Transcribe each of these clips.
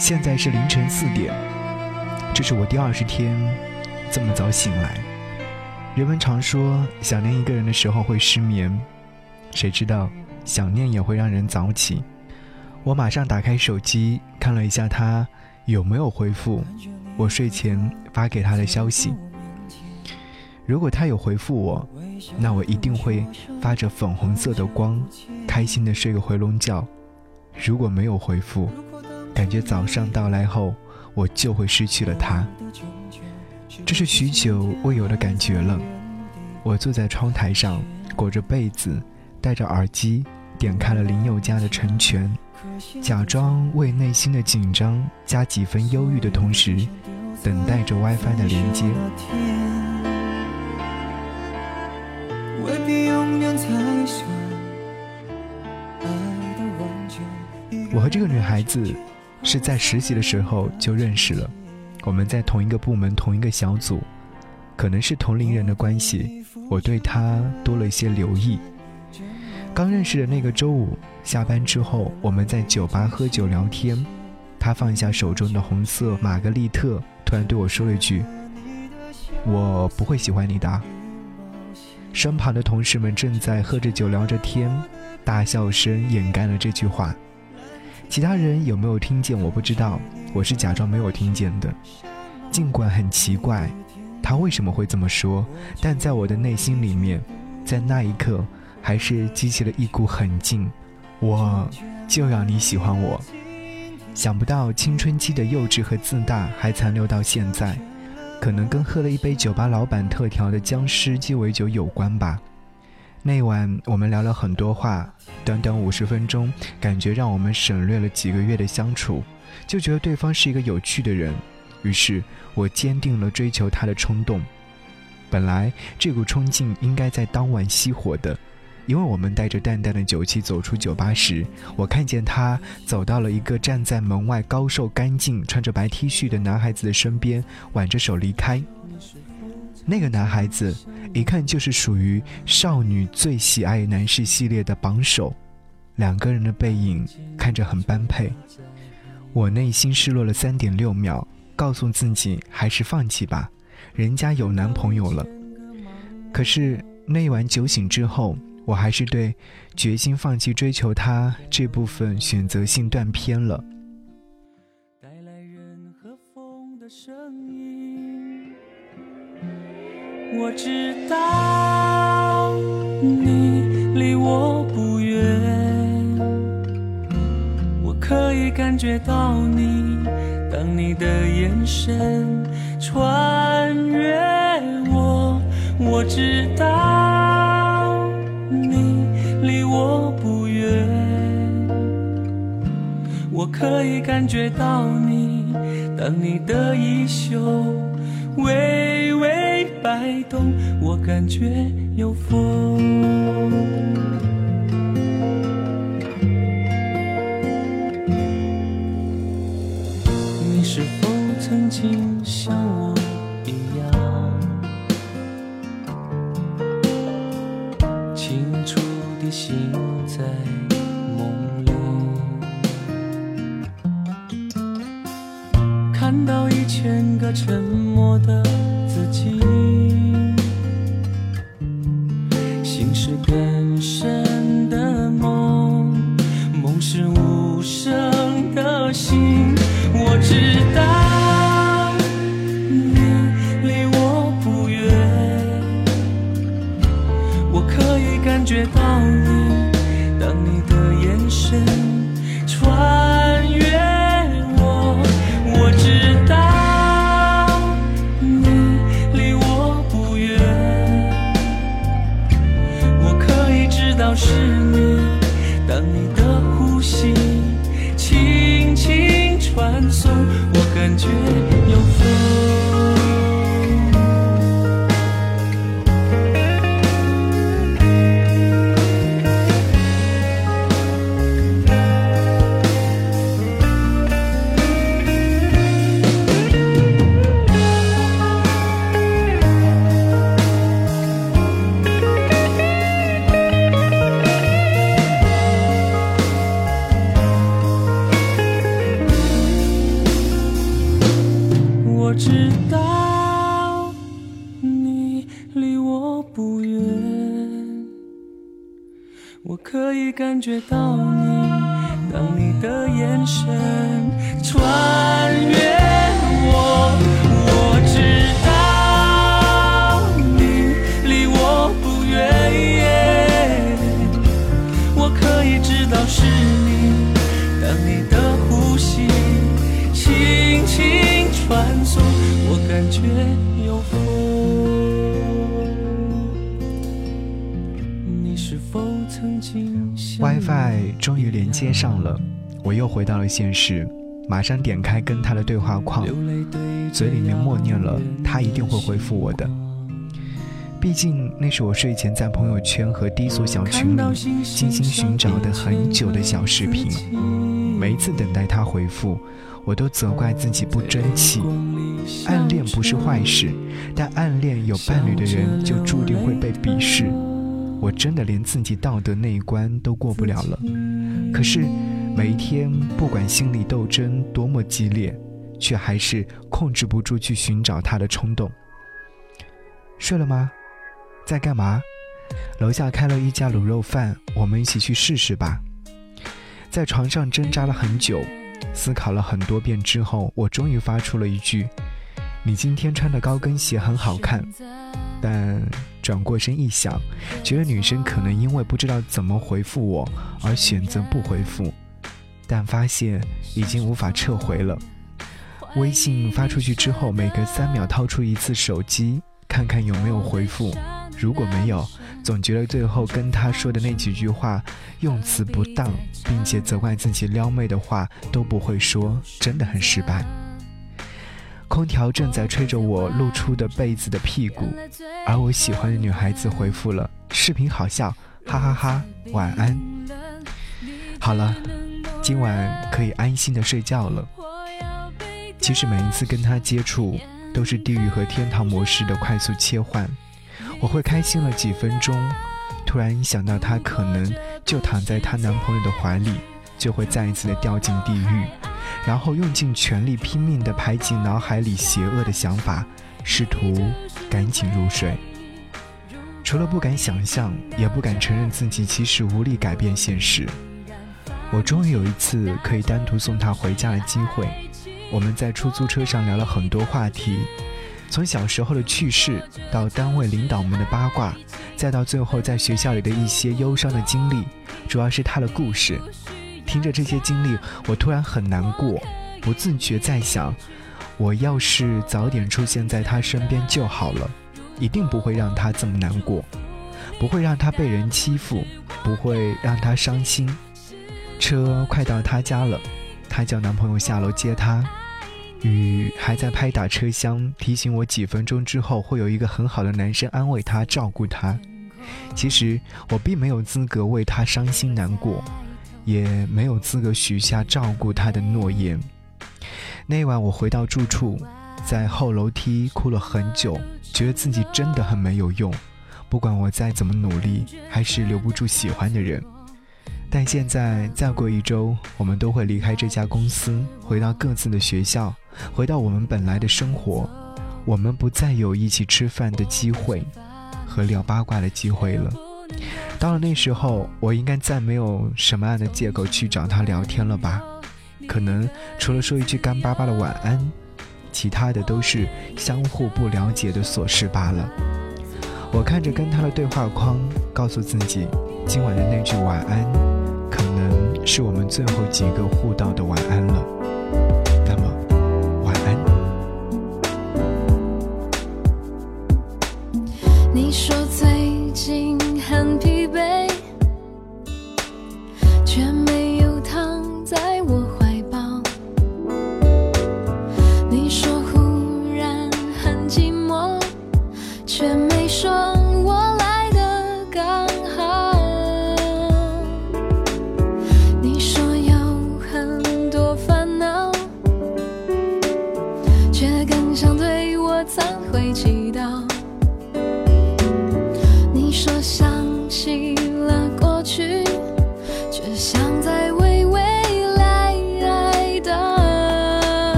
现在是凌晨四点，这是我第二十天这么早醒来。人们常说想念一个人的时候会失眠，谁知道想念也会让人早起。我马上打开手机看了一下他有没有回复我睡前发给他的消息。如果他有回复我，那我一定会发着粉红色的光，开心的睡个回笼觉。如果没有回复，感觉早上到来后，我就会失去了他。这是许久未有的感觉了。我坐在窗台上，裹着被子，戴着耳机，点开了林宥嘉的《成全》，假装为内心的紧张加几分忧郁的同时，等待着 WiFi 的连接。我和这个女孩子是在实习的时候就认识了，我们在同一个部门、同一个小组，可能是同龄人的关系，我对他多了一些留意。刚认识的那个周五下班之后，我们在酒吧喝酒聊天，他放下手中的红色玛格丽特，突然对我说了一句：“我不会喜欢你的。”身旁的同事们正在喝着酒聊着天，大笑声掩盖了这句话。其他人有没有听见？我不知道，我是假装没有听见的。尽管很奇怪，他为什么会这么说，但在我的内心里面，在那一刻，还是激起了一股狠劲。我就要你喜欢我。想不到青春期的幼稚和自大还残留到现在。可能跟喝了一杯酒吧老板特调的僵尸鸡尾酒有关吧。那晚我们聊了很多话，短短五十分钟，感觉让我们省略了几个月的相处，就觉得对方是一个有趣的人。于是我坚定了追求他的冲动。本来这股冲劲应该在当晚熄火的。因为我们带着淡淡的酒气走出酒吧时，我看见他走到了一个站在门外高瘦干净、穿着白 T 恤的男孩子的身边，挽着手离开。那个男孩子一看就是属于少女最喜爱男士系列的榜首，两个人的背影看着很般配。我内心失落了三点六秒，告诉自己还是放弃吧，人家有男朋友了。可是那一晚酒醒之后。我还是对决心放弃追求他这部分选择性断片了。我知道你离我不远，我可以感觉到你，当你的眼神穿越我，我知道你离我不远。我可以感觉到你，当你的衣袖微微摆动，我感觉有风。你是否曾经像我一样，清楚地醒在？看到一千个沉默的自己，心是更深的梦，梦是无声的心。我知道你离我不远，我可以感觉到觉感觉到你，当你的眼神穿爱终于连接上了，我又回到了现实，马上点开跟他的对话框，嘴里面默念了他一定会回复我的。毕竟那是我睡前在朋友圈和低俗小群里精心寻找的很久的小视频，每一次等待他回复，我都责怪自己不争气。暗恋不是坏事，但暗恋有伴侣的人就注定会被鄙视。我真的连自己道德那一关都过不了了，可是每一天，不管心理斗争多么激烈，却还是控制不住去寻找他的冲动。睡了吗？在干嘛？楼下开了一家卤肉饭，我们一起去试试吧。在床上挣扎了很久，思考了很多遍之后，我终于发出了一句：“你今天穿的高跟鞋很好看。”但。转过身一想，觉得女生可能因为不知道怎么回复我而选择不回复，但发现已经无法撤回了。微信发出去之后，每隔三秒掏出一次手机，看看有没有回复。如果没有，总觉得最后跟他说的那几句话用词不当，并且责怪自己撩妹的话都不会说，真的很失败。空调正在吹着我露出的被子的屁股，而我喜欢的女孩子回复了：“视频好笑，哈哈哈，晚安。”好了，今晚可以安心的睡觉了。其实每一次跟他接触，都是地狱和天堂模式的快速切换。我会开心了几分钟，突然想到她可能就躺在她男朋友的怀里，就会再一次的掉进地狱。然后用尽全力拼命地排挤脑海里邪恶的想法，试图赶紧入睡。除了不敢想象，也不敢承认自己其实无力改变现实。我终于有一次可以单独送他回家的机会。我们在出租车上聊了很多话题，从小时候的趣事，到单位领导们的八卦，再到最后在学校里的一些忧伤的经历，主要是他的故事。听着这些经历，我突然很难过，不自觉在想，我要是早点出现在他身边就好了，一定不会让他这么难过，不会让他被人欺负，不会让他伤心。车快到他家了，她叫男朋友下楼接她，雨还在拍打车厢，提醒我几分钟之后会有一个很好的男生安慰她、照顾她。其实我并没有资格为她伤心难过。也没有资格许下照顾他的诺言。那晚我回到住处，在后楼梯哭了很久，觉得自己真的很没有用。不管我再怎么努力，还是留不住喜欢的人。但现在再过一周，我们都会离开这家公司，回到各自的学校，回到我们本来的生活。我们不再有一起吃饭的机会，和聊八卦的机会了。到了那时候，我应该再没有什么样的借口去找他聊天了吧？可能除了说一句干巴巴的晚安，其他的都是相互不了解的琐事罢了。我看着跟他的对话框，告诉自己，今晚的那句晚安，可能是我们最后几个互道的晚安了。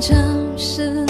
城市